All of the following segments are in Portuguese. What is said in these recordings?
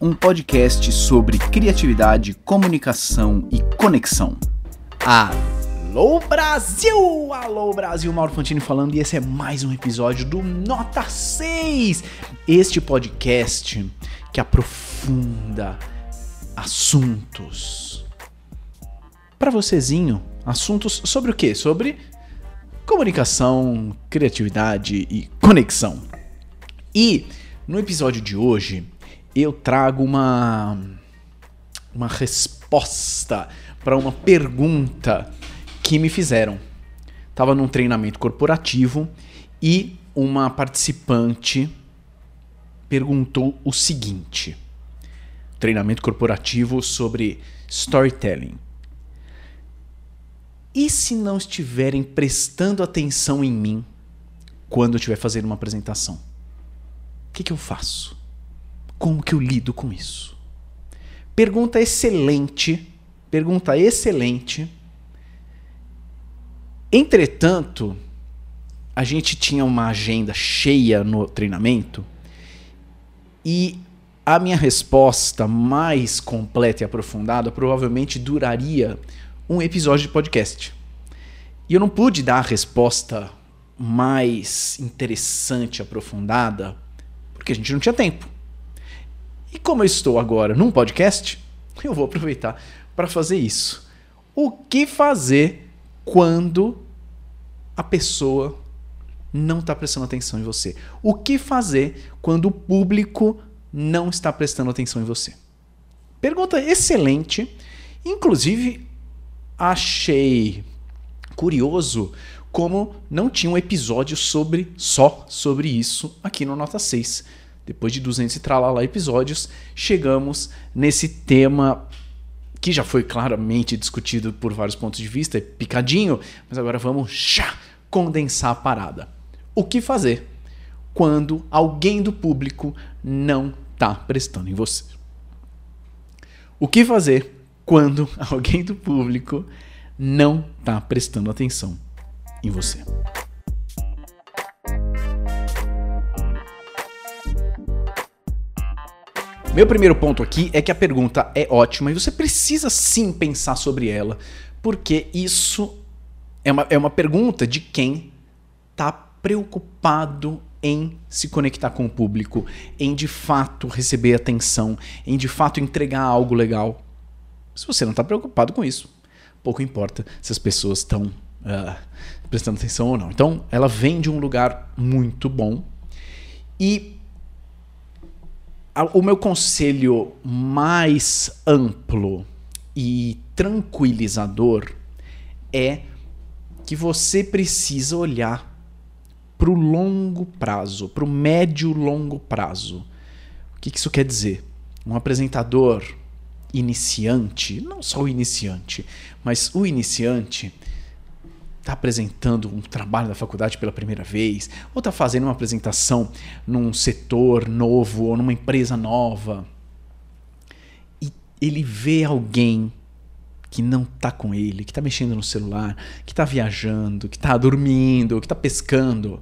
um podcast sobre criatividade, comunicação e conexão. Alô Brasil! Alô Brasil, Mauro Fantini falando e esse é mais um episódio do Nota 6, este podcast que aprofunda assuntos para vocêzinho, assuntos sobre o quê? Sobre comunicação, criatividade e conexão. E no episódio de hoje eu trago uma uma resposta para uma pergunta que me fizeram. Tava num treinamento corporativo e uma participante perguntou o seguinte: treinamento corporativo sobre storytelling. E se não estiverem prestando atenção em mim quando eu estiver fazendo uma apresentação? O que, que eu faço? Como que eu lido com isso? Pergunta excelente, pergunta excelente. Entretanto, a gente tinha uma agenda cheia no treinamento e a minha resposta mais completa e aprofundada provavelmente duraria um episódio de podcast. E eu não pude dar a resposta mais interessante, aprofundada, porque a gente não tinha tempo. E como eu estou agora num podcast, eu vou aproveitar para fazer isso. O que fazer quando a pessoa não está prestando atenção em você? O que fazer quando o público não está prestando atenção em você? Pergunta excelente. Inclusive, achei curioso como não tinha um episódio sobre só sobre isso aqui no Nota 6. Depois de 200 e tralala episódios, chegamos nesse tema que já foi claramente discutido por vários pontos de vista, é picadinho, mas agora vamos já condensar a parada. O que fazer quando alguém do público não está prestando em você? O que fazer quando alguém do público não está prestando atenção em você? Meu primeiro ponto aqui é que a pergunta é ótima e você precisa sim pensar sobre ela, porque isso é uma, é uma pergunta de quem está preocupado em se conectar com o público, em de fato receber atenção, em de fato entregar algo legal. Se você não está preocupado com isso, pouco importa se as pessoas estão uh, ah, prestando atenção ou não. Então, ela vem de um lugar muito bom e o meu conselho mais amplo e tranquilizador é que você precisa olhar para o longo prazo, para o médio longo prazo. O que isso quer dizer? Um apresentador iniciante, não só o iniciante, mas o iniciante está apresentando um trabalho da faculdade pela primeira vez, ou está fazendo uma apresentação num setor novo ou numa empresa nova, e ele vê alguém que não está com ele, que está mexendo no celular, que está viajando, que está dormindo, que está pescando,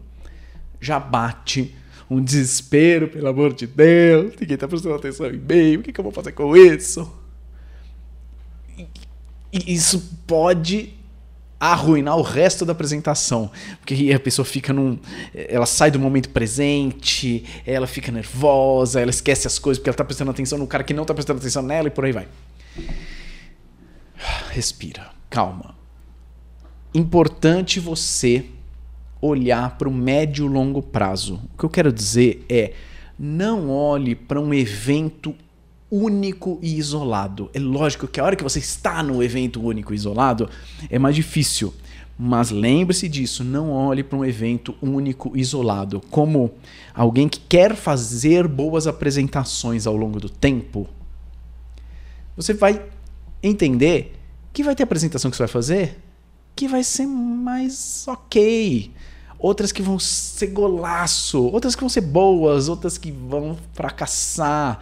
já bate um desespero, pelo amor de Deus, ninguém está prestando atenção em mim, o que, que eu vou fazer com isso? E isso pode arruinar o resto da apresentação. Porque a pessoa fica num. Ela sai do momento presente, ela fica nervosa, ela esquece as coisas porque ela tá prestando atenção no cara que não tá prestando atenção nela e por aí vai. Respira, calma. Importante você olhar para o médio e longo prazo. O que eu quero dizer é não olhe para um evento único e isolado. É lógico que a hora que você está no evento único e isolado é mais difícil. Mas lembre-se disso, não olhe para um evento único e isolado como alguém que quer fazer boas apresentações ao longo do tempo. Você vai entender que vai ter apresentação que você vai fazer que vai ser mais ok. Outras que vão ser golaço, outras que vão ser boas, outras que vão fracassar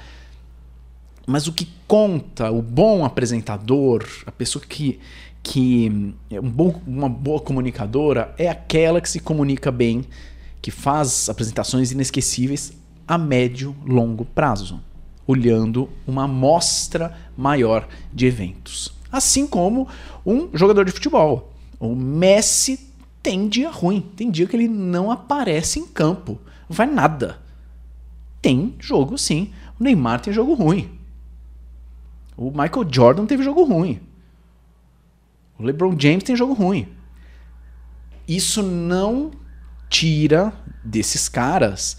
mas o que conta, o bom apresentador, a pessoa que, que é um bom, uma boa comunicadora, é aquela que se comunica bem, que faz apresentações inesquecíveis a médio, longo prazo. olhando uma amostra maior de eventos. Assim como um jogador de futebol. O Messi tem dia ruim, tem dia que ele não aparece em campo, não faz nada. Tem jogo sim. O Neymar tem jogo ruim. O Michael Jordan teve jogo ruim. O LeBron James tem jogo ruim. Isso não tira desses caras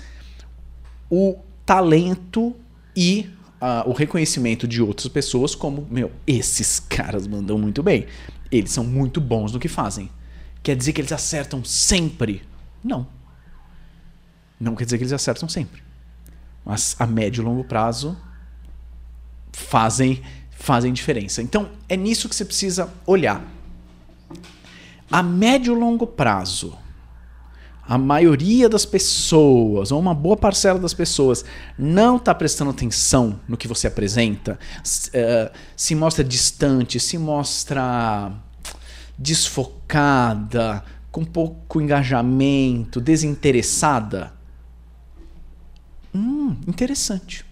o talento e uh, o reconhecimento de outras pessoas como, meu, esses caras mandam muito bem. Eles são muito bons no que fazem. Quer dizer que eles acertam sempre? Não. Não quer dizer que eles acertam sempre. Mas a médio e longo prazo fazem fazem diferença. Então, é nisso que você precisa olhar. A médio e longo prazo, a maioria das pessoas, ou uma boa parcela das pessoas, não está prestando atenção no que você apresenta, uh, se mostra distante, se mostra desfocada, com pouco engajamento, desinteressada. Hum, interessante.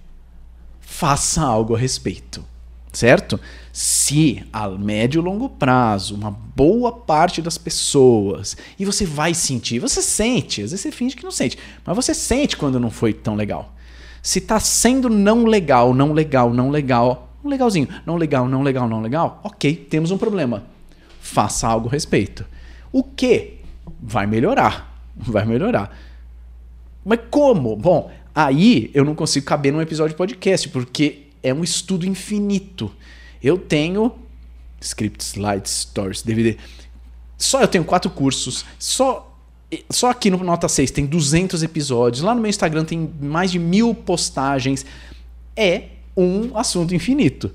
Faça algo a respeito, certo? Se a médio e longo prazo, uma boa parte das pessoas, e você vai sentir, você sente, às vezes você finge que não sente, mas você sente quando não foi tão legal. Se está sendo não legal, não legal, não legal, não legalzinho, não legal, não legal, não legal, ok, temos um problema. Faça algo a respeito. O que? Vai melhorar. Vai melhorar. Mas como? Bom, aí eu não consigo caber num episódio de podcast, porque é um estudo infinito. Eu tenho script, slides, stories, DVD. Só eu tenho quatro cursos. Só só aqui no Nota 6 tem 200 episódios. Lá no meu Instagram tem mais de mil postagens. É um assunto infinito.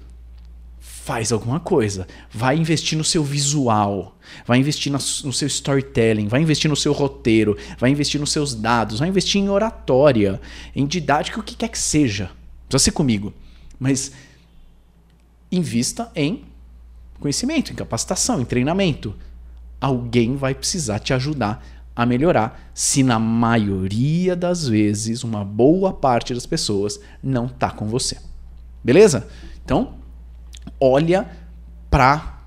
Faz alguma coisa. Vai investir no seu visual. Vai investir no seu storytelling. Vai investir no seu roteiro. Vai investir nos seus dados. Vai investir em oratória, em didática, o que quer que seja. Precisa ser comigo. Mas invista em conhecimento, em capacitação, em treinamento. Alguém vai precisar te ajudar a melhorar se na maioria das vezes uma boa parte das pessoas não está com você. Beleza? Então, olha para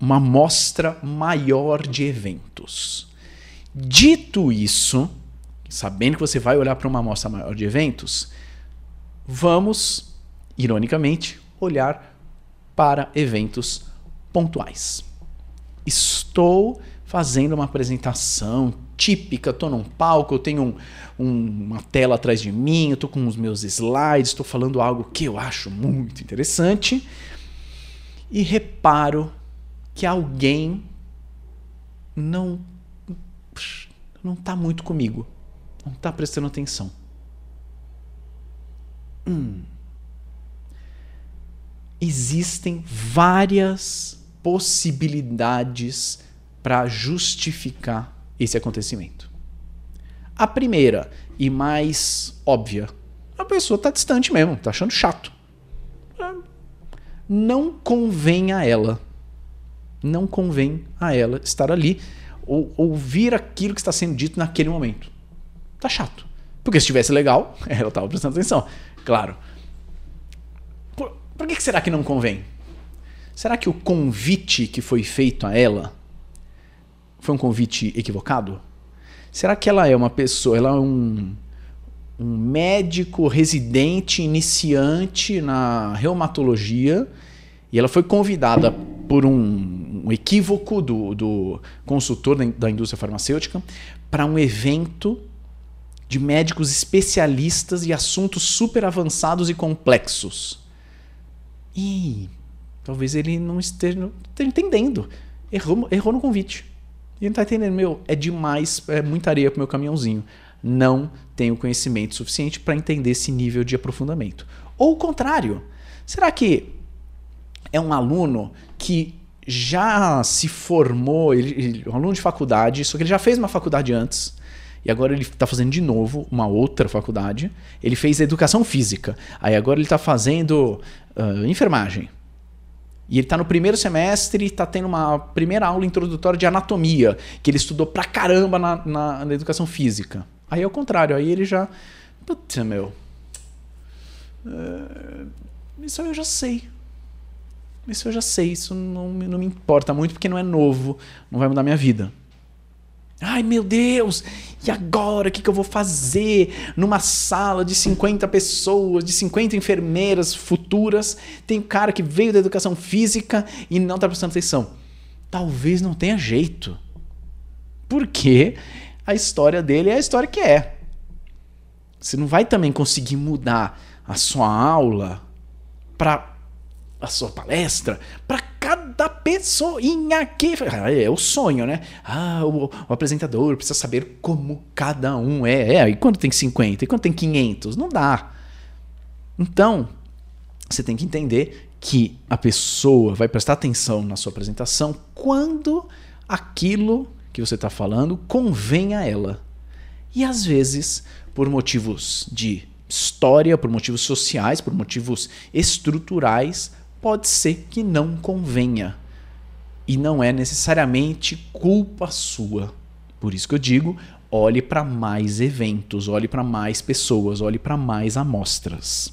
uma amostra maior de eventos. Dito isso, sabendo que você vai olhar para uma amostra maior de eventos, vamos ironicamente, olhar para eventos pontuais. Estou fazendo uma apresentação típica, estou num palco, eu tenho um, um, uma tela atrás de mim, eu estou com os meus slides, estou falando algo que eu acho muito interessante e reparo que alguém não não está muito comigo, não está prestando atenção. Hum existem várias possibilidades para justificar esse acontecimento. A primeira e mais óbvia, a pessoa está distante mesmo, está achando chato. Não convém a ela, não convém a ela estar ali ou ouvir aquilo que está sendo dito naquele momento. Tá chato. Porque se estivesse legal, ela estava prestando atenção. Claro, por que será que não convém? Será que o convite que foi feito a ela foi um convite equivocado? Será que ela é uma pessoa, ela é um, um médico residente iniciante na reumatologia e ela foi convidada por um, um equívoco do, do consultor da, indústria farmacêutica para um evento de médicos especialistas e assuntos super avançados e complexos. E talvez ele não esteja, não esteja entendendo. Errou, errou no convite. Ele não está entendendo, meu, é demais, é muita areia pro meu caminhãozinho. Não tenho conhecimento suficiente para entender esse nível de aprofundamento. Ou o contrário, será que é um aluno que já se formou, ele, ele, um aluno de faculdade, só que ele já fez uma faculdade antes, e agora ele está fazendo de novo uma outra faculdade. Ele fez educação física. Aí agora ele está fazendo uh, enfermagem. E ele está no primeiro semestre está tendo uma primeira aula introdutória de anatomia, que ele estudou pra caramba na, na, na educação física. Aí é o contrário, aí ele já. Putz, meu. Uh, isso eu já sei. Isso eu já sei. Isso não, não me importa muito porque não é novo. Não vai mudar minha vida. Ai meu Deus, e agora o que, que eu vou fazer? Numa sala de 50 pessoas, de 50 enfermeiras futuras, tem um cara que veio da educação física e não está prestando atenção. Talvez não tenha jeito. Porque a história dele é a história que é. Você não vai também conseguir mudar a sua aula para a sua palestra para cada pessoinha que. É o sonho, né? Ah, o, o, apresentador precisa saber como cada um é. É, e quando tem 50? E quando tem 500? Não dá. Então, você tem que entender que a pessoa vai prestar atenção na sua apresentação quando aquilo que você está falando convém a ela. E às vezes, por motivos de história, por motivos sociais, por motivos estruturais, pode ser que não convenha. E não é necessariamente culpa sua. Por isso que eu digo, olhe para mais eventos, olhe para mais pessoas, olhe para mais amostras.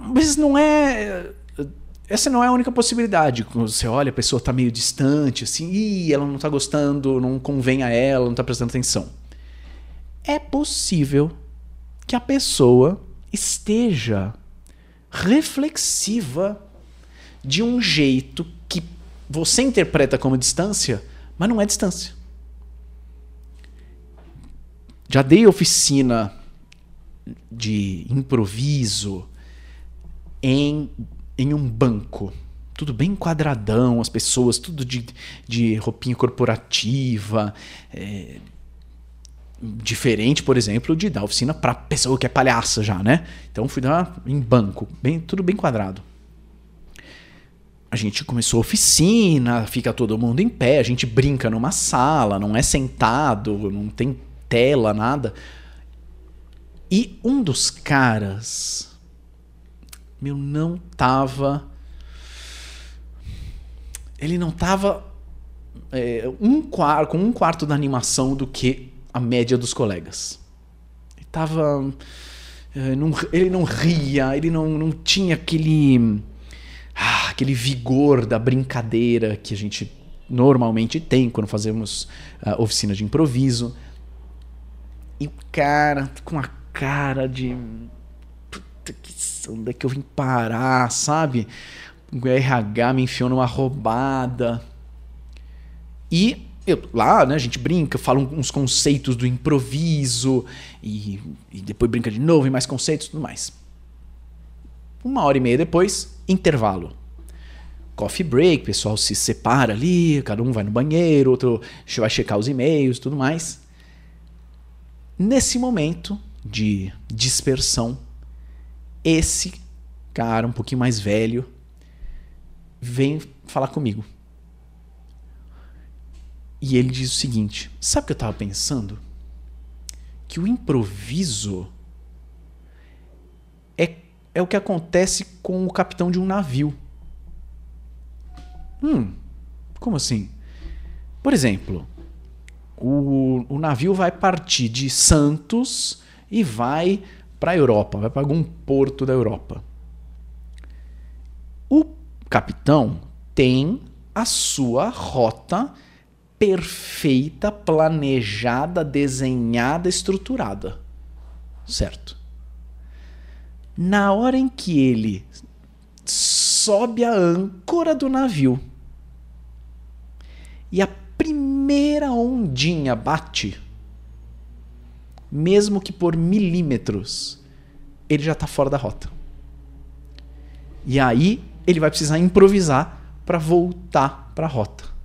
Mas não é. Essa não é a única possibilidade. Quando você olha, a pessoa está meio distante, assim, e ela não está gostando, não convém a ela, não está prestando atenção. É possível que a pessoa esteja reflexiva de um jeito que você interpreta como distância, mas não é distância. Já dei oficina de improviso em, em um banco. Tudo bem quadradão, as pessoas, tudo de, de roupinha corporativa. É, diferente, por exemplo, de dar oficina para pessoa que é palhaça já, né? Então fui dar em banco, bem, tudo bem quadrado. A gente começou a oficina, fica todo mundo em pé, a gente brinca numa sala, não é sentado, não tem tela, nada. E um dos caras, meu, não tava. Ele não tava é, um com um quarto da animação do que a média dos colegas. Ele tava. Eh, ele não ria, ele não, não tinha aquele. Ah, aquele vigor da brincadeira que a gente normalmente tem quando fazemos uh, oficina de improviso. E o cara com a cara de. Puta que onde é que eu vim parar, sabe? O RH me enfiou numa roubada. E eu, lá, né, a gente brinca, fala uns conceitos do improviso e, e depois brinca de novo e mais conceitos e tudo mais. Uma hora e meia depois, intervalo. Coffee break, o pessoal se separa ali, cada um vai no banheiro, outro vai checar os e-mails tudo mais. Nesse momento de dispersão, esse cara um pouquinho mais velho vem falar comigo. E ele diz o seguinte: sabe o que eu estava pensando? Que o improviso é, é o que acontece com o capitão de um navio. Hum, como assim? Por exemplo, o, o navio vai partir de Santos e vai para a Europa, vai para algum porto da Europa. O capitão tem a sua rota perfeita, planejada, desenhada, estruturada. Certo? Na hora em que ele sobe a âncora do navio e a primeira ondinha bate, mesmo que por milímetros, ele já está fora da rota. E aí ele vai precisar improvisar para voltar para a rota.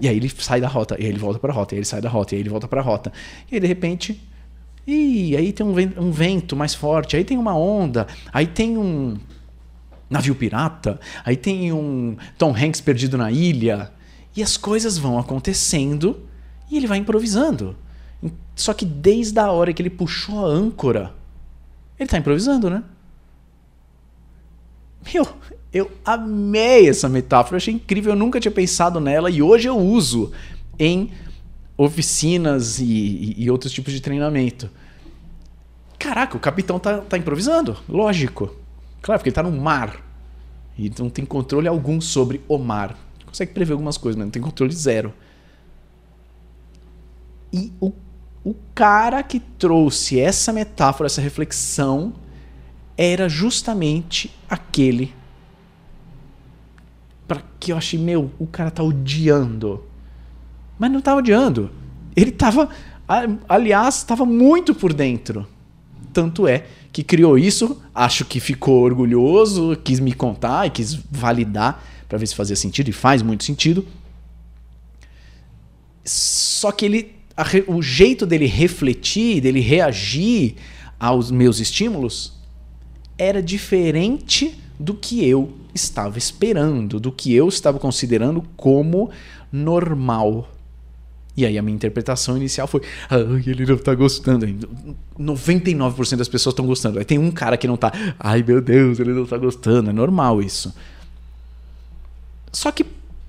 E aí ele sai da rota, e aí ele volta para a rota, e aí ele sai da rota, e aí ele volta para a rota. E aí de repente, e aí tem um vento, mais forte, aí tem uma onda, aí tem um navio pirata, aí tem um Tom Hanks perdido na ilha, e as coisas vão acontecendo e ele vai improvisando. Só que desde a hora que ele puxou a âncora, ele está improvisando, né? Meu, eu amei essa metáfora, achei incrível, eu nunca tinha pensado nela e hoje eu uso em oficinas e, e, e outros tipos de treinamento. caraca, o capitão tá, tá improvisando. Lógico. Claro, porque ele tá no mar. E não tem controle algum sobre o mar. Consegue prever algumas coisas, mas não tem controle zero. E o, o cara que trouxe essa metáfora, essa reflexão, era justamente aquele que eu achei, meu, o cara tá odiando. Mas não tá odiando. Ele tava, aliás, estava muito por dentro. Tanto é que criou isso, acho que ficou orgulhoso, quis me contar e quis validar para ver se fazia sentido e faz muito sentido. Só que ele a, o jeito dele refletir, dele reagir aos meus estímulos era diferente do que eu estava esperando, do que eu estava considerando como normal. E aí a minha interpretação inicial foi: ele não tá gostando. 99% das pessoas estão gostando. Aí tem um cara que não tá. Ai meu Deus, ele não tá gostando. É normal isso. Só que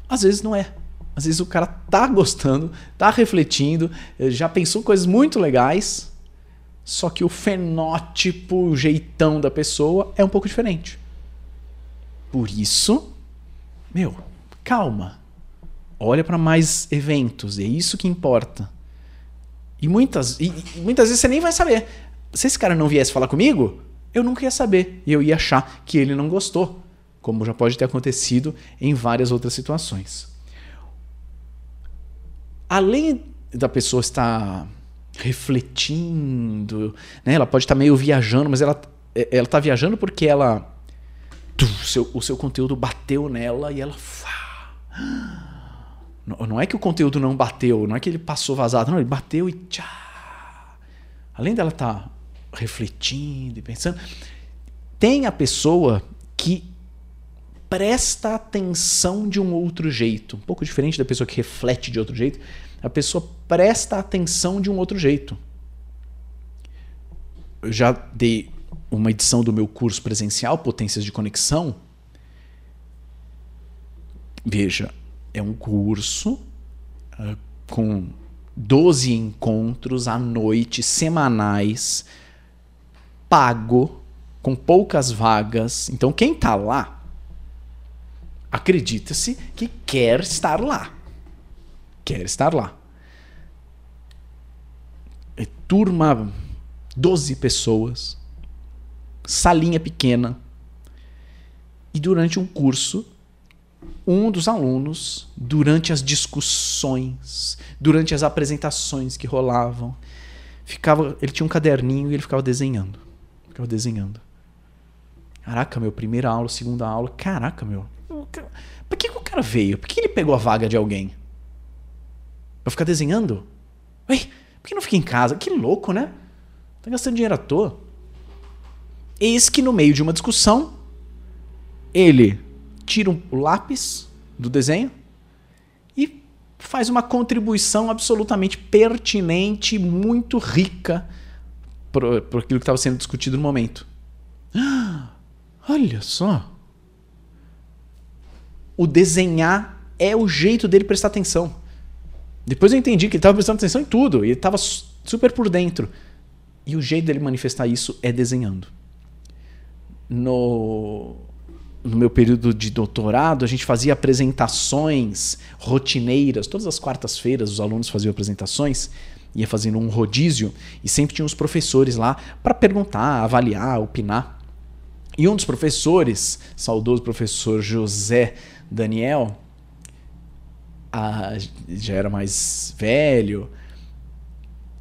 às vezes não é. Às vezes o cara tá gostando, tá refletindo, já pensou coisas muito legais, só que o fenótipo, o jeitão da pessoa é um pouco diferente. Por isso, meu, calma. Olha para mais eventos, é isso que importa. E muitas, e, e muitas vezes você nem vai saber. Se esse cara não viesse falar comigo, eu nunca ia saber. E eu ia achar que ele não gostou, como já pode ter acontecido em várias outras situações. Além da pessoa estar refletindo, né? ela pode estar meio viajando, mas ela ela está viajando porque ela o seu, o seu conteúdo bateu nela e ela. Não, não é que o conteúdo não bateu, não é que ele passou vazado, não, ele bateu e tchá. Além dela estar tá refletindo e pensando, tem a pessoa que presta atenção de um outro jeito, um pouco diferente da pessoa que reflete de outro jeito. A pessoa presta atenção de um outro jeito. Eu já dei uma edição do meu curso presencial, Potências de Conexão. Veja, é um curso uh, com 12 encontros à noite, semanais, pago, com poucas vagas. Então, quem está lá, acredita-se que quer estar lá. Quer estar lá. É turma, 12 pessoas salinha pequena. E durante um curso, um dos alunos, durante as discussões, durante as apresentações que rolavam, ficava, ele tinha um caderninho e ele ficava desenhando. Ficava desenhando. Caraca, meu, primeira aula, segunda aula. Caraca, meu. Por que, que o cara veio? Por que ele pegou a vaga de alguém? Pra ficar desenhando? Ué, por que não fica em casa? Que louco, né? Tá gastando dinheiro à toa. Eis que no meio de uma discussão, ele tira o lápis do desenho e faz uma contribuição absolutamente pertinente, muito rica por aquilo que estava sendo discutido no momento. olha só. O desenhar é o jeito dele prestar atenção. Depois eu entendi que ele estava prestando atenção em tudo, ele estava super por dentro. E o jeito dele manifestar isso é desenhando no, no meu período de doutorado, a gente fazia apresentações rotineiras. Todas as quartas-feiras os alunos faziam apresentações, ia fazendo um rodízio e sempre tinha os professores lá para perguntar, avaliar, opinar. E um dos professores, saudoso professor José Daniel, a, já era mais velho,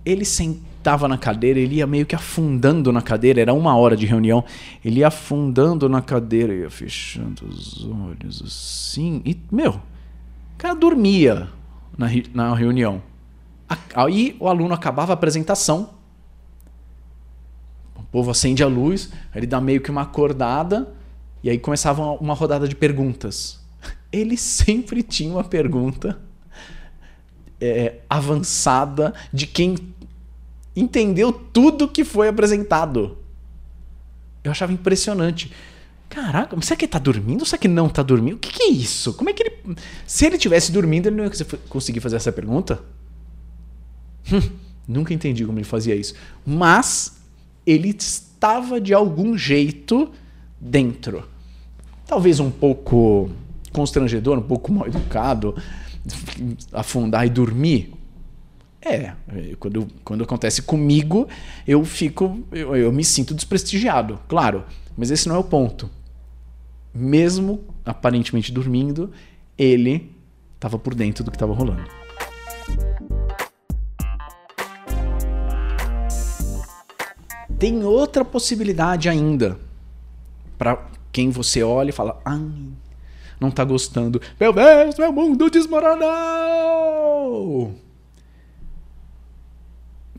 ele sentou estava na cadeira, ele ia meio que afundando na cadeira, era uma hora de reunião, ele ia afundando na cadeira, ia fechando os olhos assim, e, meu, o cara dormia na, na reunião. Aí o aluno acabava a apresentação, o povo acende a luz, ele dá meio que uma acordada, e aí começava uma, uma rodada de perguntas. Ele sempre tinha uma pergunta é, avançada de quem entendeu tudo que foi apresentado. Eu achava impressionante. Caraca, será que ele tá dormindo será que não tá dormindo? O que, que é isso? Como é que ele. Se ele tivesse dormindo, ele não ia conseguir fazer essa pergunta? Hum, nunca entendi como ele fazia isso. Mas ele estava de algum jeito dentro. Talvez um pouco constrangedor, um pouco mal educado, afundar e dormir. É, quando, quando acontece comigo, eu fico. Eu, eu me sinto desprestigiado, claro. Mas esse não é o ponto. Mesmo aparentemente dormindo, ele estava por dentro do que estava rolando. Tem outra possibilidade ainda. Para quem você olha e fala, ai, não tá gostando. Meu Deus, meu mundo desmoronou!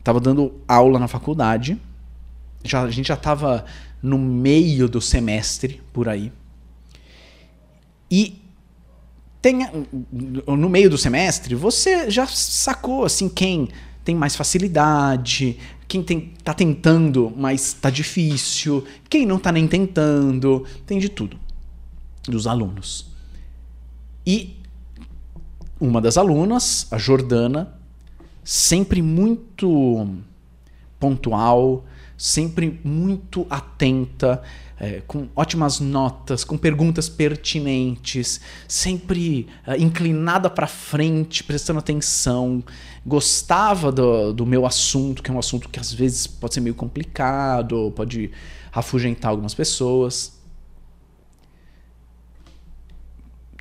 Tava dando aula na faculdade. Já, a gente já tava no meio do semestre, por aí. E tem, no meio do semestre, você já sacou assim quem tem mais facilidade, quem tem, tá tentando, mas tá difícil, quem não tá nem tentando, tem de tudo dos alunos. E uma das alunas, a Jordana, sempre muito pontual, sempre muito atenta, é, com ótimas notas, com perguntas pertinentes, sempre é, inclinada para frente, prestando atenção, gostava do, do meu assunto, que é um assunto que às vezes pode ser meio complicado, pode afugentar algumas pessoas.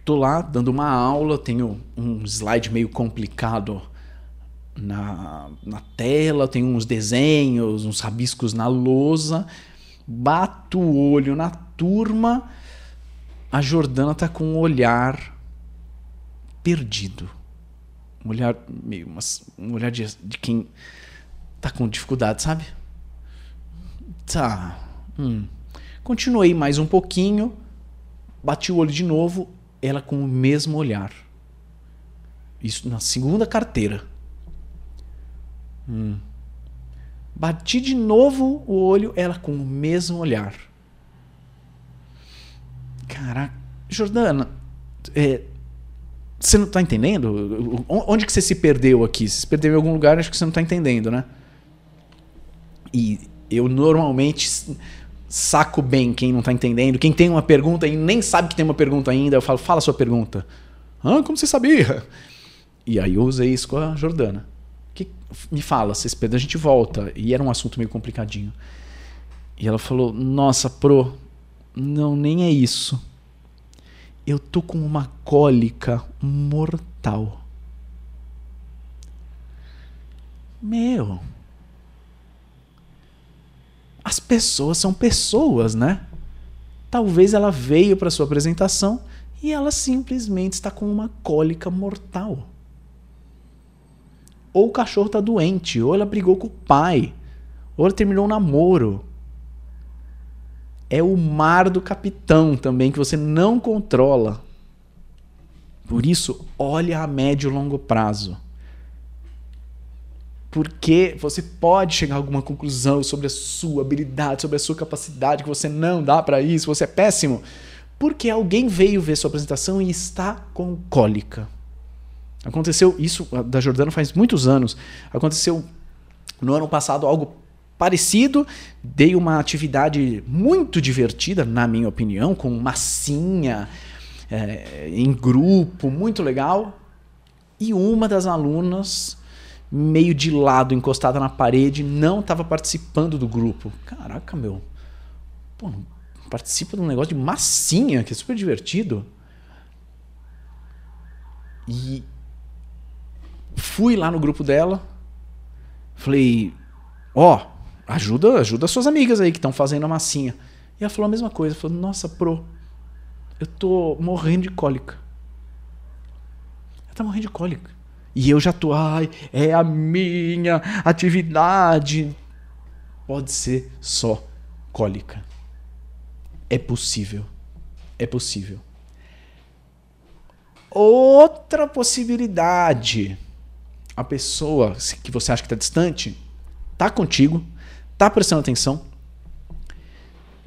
Tô lá dando uma aula, tenho um slide meio complicado na, na tela, tenho uns desenhos, uns rabiscos na lousa, bato o olho na turma, a Jordana tá com um olhar perdido. Um olhar meio. Um olhar de, de quem tá com dificuldade, sabe? Tá. Hum. Continuei mais um pouquinho, bati o olho de novo, ela com o mesmo olhar. Isso na segunda carteira. Hum. Bati de novo o olho, ela com o mesmo olhar. Caraca, Jordana, é, você não está entendendo? Onde que você se perdeu aqui? Você se perdeu em algum lugar, acho que você não está entendendo, né? E eu normalmente saco bem quem não está entendendo. Quem tem uma pergunta e nem sabe que tem uma pergunta ainda, eu falo, fala a sua pergunta. Ah, como você sabia? E aí eu usei isso com a Jordana. Me fala, perdeu, a gente volta. E era um assunto meio complicadinho. E ela falou, nossa, pro, não, nem é isso. Eu tô com uma cólica mortal. Meu, as pessoas são pessoas, né? Talvez ela veio para sua apresentação e ela simplesmente está com uma cólica mortal. Ou o cachorro está doente, ou ela brigou com o pai, ou ela terminou um namoro. É o mar do capitão também que você não controla. Por isso, olha a médio e longo prazo porque você pode chegar a alguma conclusão sobre a sua habilidade, sobre a sua capacidade, que você não dá para isso, você é péssimo, porque alguém veio ver sua apresentação e está com cólica. Aconteceu isso da Jordana faz muitos anos. Aconteceu no ano passado algo parecido. Dei uma atividade muito divertida, na minha opinião, com massinha, é, em grupo, muito legal. E uma das alunas meio de lado, encostada na parede, não estava participando do grupo. Caraca, meu. Pô, participa de um negócio de massinha, que é super divertido. E fui lá no grupo dela. Falei, ó, oh, ajuda, ajuda suas amigas aí que estão fazendo a massinha. E ela falou a mesma coisa, falou: "Nossa, pro, eu tô morrendo de cólica". Ela tá morrendo de cólica. E eu já tô, ai, é a minha atividade. Pode ser só cólica. É possível. É possível. Outra possibilidade. A pessoa que você acha que está distante tá contigo, tá prestando atenção,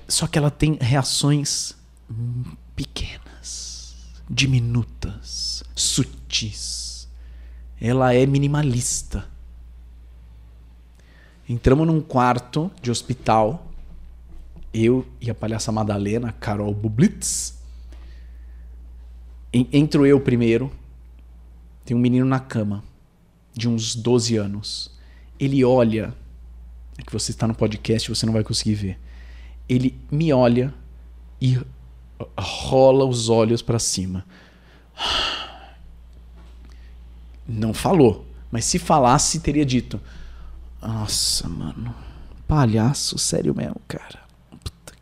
só que ela tem reações pequenas, diminutas, sutis ela é minimalista. Entramos num quarto de hospital. Eu e a palhaça Madalena, Carol Bublitz. Entro eu primeiro. Tem um menino na cama, de uns 12 anos. Ele olha. É que você está no podcast, você não vai conseguir ver. Ele me olha e rola os olhos para cima. Não falou, mas se falasse, teria dito: Nossa, mano, palhaço, sério mesmo, cara. Puta,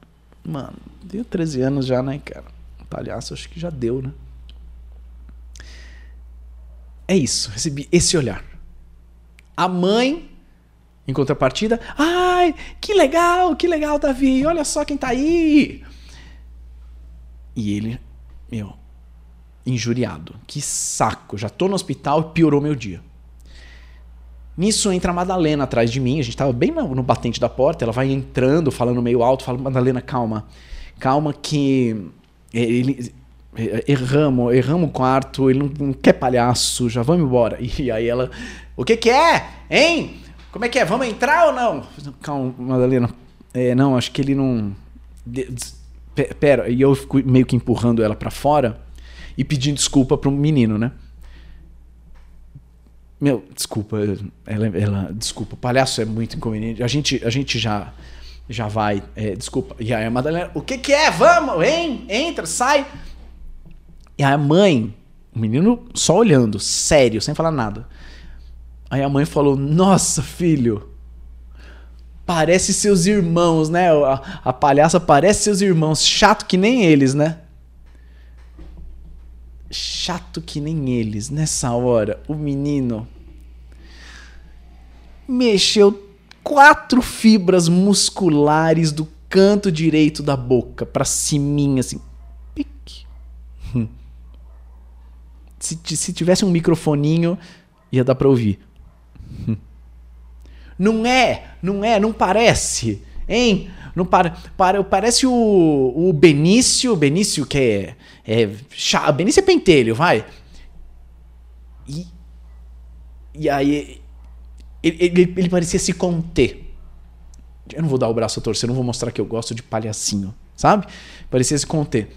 mano, deu 13 anos já, né, cara? Palhaço, acho que já deu, né? É isso, recebi esse olhar. A mãe, em contrapartida, ai, que legal, que legal, Davi, olha só quem tá aí. E ele, meu, injuriado. Que saco, já tô no hospital e piorou meu dia. Nisso entra a Madalena atrás de mim, a gente tava bem no, no batente da porta, ela vai entrando, falando meio alto, fala, Madalena, calma, calma que ele, erramos, erramos o quarto, ele não, não, quer palhaço, já vamos embora. E aí ela, o que que é? Hein? Como é que é? Vamos entrar ou não? Calma, Madalena. É, não, acho que ele não... Pera, e eu fico meio que empurrando ela para fora e pedindo desculpa pro menino, né? Meu, desculpa, ela, ela desculpa, palhaço é muito inconveniente. A gente, a gente já já vai, é, desculpa. E aí a Madalena, o que que é? Vamos, hein? Entra, sai. E a mãe, o menino só olhando, sério, sem falar nada. Aí a mãe falou: Nossa, filho, parece seus irmãos, né? A, a palhaça parece seus irmãos, chato que nem eles, né? Chato que nem eles. Nessa hora, o menino mexeu quatro fibras musculares do canto direito da boca para cima, assim. Pique. Se, se tivesse um microfoninho, ia dar pra ouvir. Não é, não é, não parece, hein? Não para, para, parece o, o Benício, Benício que é, é chá, Benício é pentelho, vai. E, e aí ele, ele, ele, parecia se conter. Eu não vou dar o braço a torcer, não vou mostrar que eu gosto de palhacinho, sabe? Parecia se conter.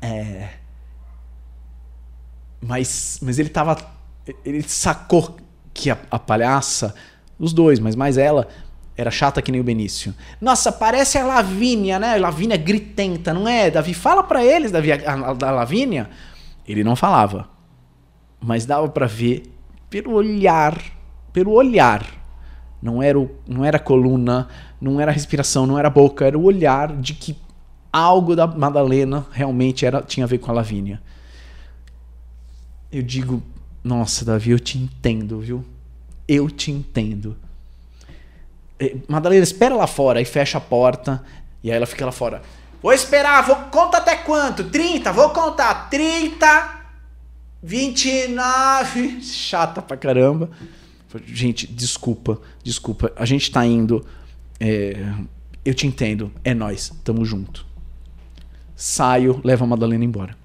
É, mas, mas ele tava. Ele sacou que a, a palhaça, os dois, mas mais ela, era chata que nem o Benício. Nossa, parece a Lavínia, né? Lavínia gritenta, não é? Davi, fala para eles, Davi, a, a, da Lavínia. Ele não falava. Mas dava para ver pelo olhar, pelo olhar. Não era, o, não era a coluna, não era a respiração, não era a boca, era o olhar de que algo da Madalena realmente era, tinha a ver com a Lavínia eu digo: Nossa, Davi, eu te entendo, viu? Eu te entendo. É, Madalena, espera lá fora. Aí fecha a porta. E aí ela fica lá fora. Vou esperar, vou conta até quanto? 30, vou contar. 30, 29. Chata pra caramba. Gente, desculpa, desculpa. A gente tá indo. É, eu te entendo. É nós, tamo junto. Saio, levo a Madalena embora.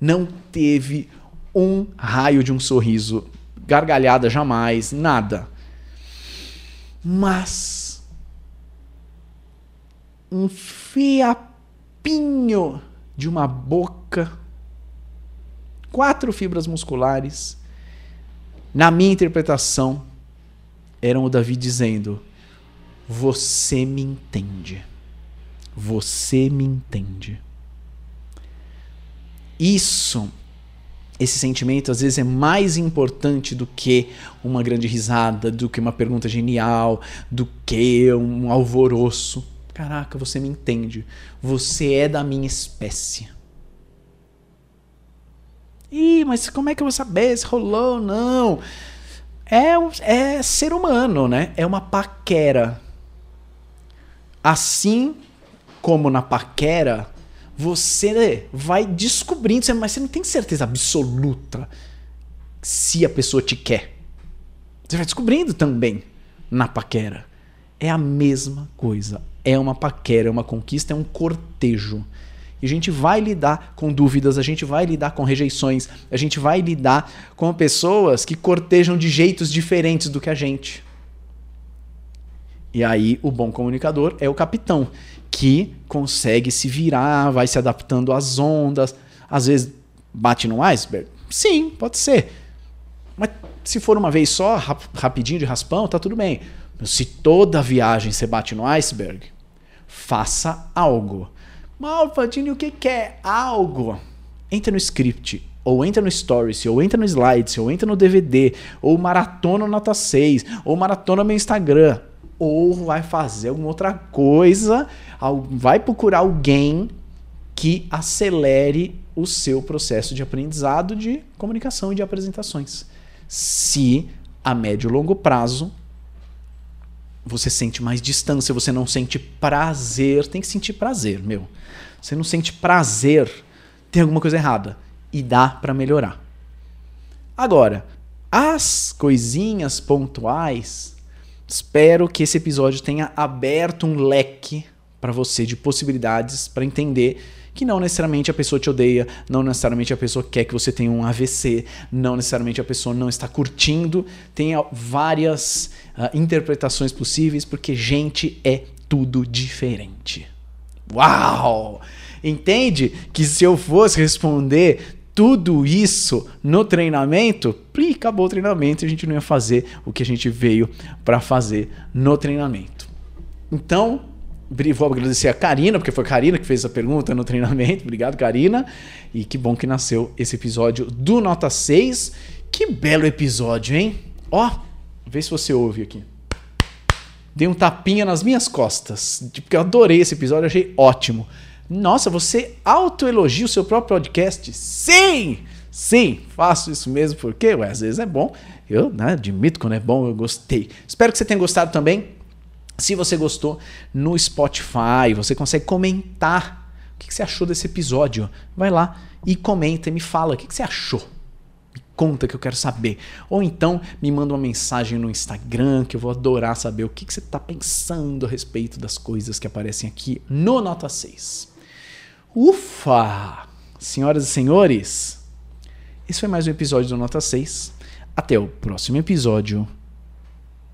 Não teve um raio de um sorriso, gargalhada jamais, nada. Mas um fiapinho de uma boca, quatro fibras musculares, na minha interpretação, eram o Davi dizendo: Você me entende. Você me entende. Isso esse sentimento às vezes é mais importante do que uma grande risada, do que uma pergunta genial, do que um alvoroço. Caraca, você me entende. Você é da minha espécie. Ih, mas como é que eu vou saber se rolou ou não? É, é ser humano, né? É uma paquera. Assim como na paquera, você vai descobrindo, mas você não tem certeza absoluta se a pessoa te quer. Você vai descobrindo também na paquera. É a mesma coisa. É uma paquera, é uma conquista, é um cortejo. E a gente vai lidar com dúvidas, a gente vai lidar com rejeições, a gente vai lidar com pessoas que cortejam de jeitos diferentes do que a gente. E aí o bom comunicador é o capitão, que consegue se virar, vai se adaptando às ondas. Às vezes bate no iceberg? Sim, pode ser. Mas se for uma vez só, rapidinho de raspão, tá tudo bem. Se toda viagem você bate no iceberg, faça algo. Malvadini, o que, que é algo? Entra no script, ou entra no Stories, ou entra no Slides, ou entra no DVD, ou maratona nota 6, ou maratona meu Instagram, ou vai fazer alguma outra coisa, vai procurar alguém que acelere o seu processo de aprendizado de comunicação e de apresentações. Se a médio e longo prazo você sente mais distância, você não sente prazer, tem que sentir prazer, meu. Você não sente prazer, tem alguma coisa errada e dá para melhorar. Agora, as coisinhas pontuais, espero que esse episódio tenha aberto um leque para você de possibilidades para entender que não necessariamente a pessoa te odeia, não necessariamente a pessoa quer que você tenha um AVC, não necessariamente a pessoa não está curtindo. Tem várias uh, interpretações possíveis, porque gente é tudo diferente. Uau! Entende que se eu fosse responder tudo isso no treinamento, acabou o treinamento e a gente não ia fazer o que a gente veio para fazer no treinamento. Então, vou agradecer a Karina, porque foi a Karina que fez a pergunta no treinamento. Obrigado, Karina. E que bom que nasceu esse episódio do Nota 6. Que belo episódio, hein? Ó, vê se você ouve aqui. Dei um tapinha nas minhas costas, porque eu adorei esse episódio, achei ótimo. Nossa, você autoelogia o seu próprio podcast? Sim! Sim, faço isso mesmo porque, ué, às vezes é bom. Eu né, admito quando é bom, eu gostei. Espero que você tenha gostado também. Se você gostou, no Spotify você consegue comentar o que você achou desse episódio. Vai lá e comenta e me fala o que você achou. Me conta que eu quero saber. Ou então me manda uma mensagem no Instagram que eu vou adorar saber o que você está pensando a respeito das coisas que aparecem aqui no Nota 6. Ufa! Senhoras e senhores, esse foi mais um episódio do Nota 6. Até o próximo episódio.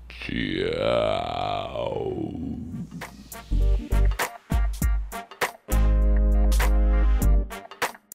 Tchau.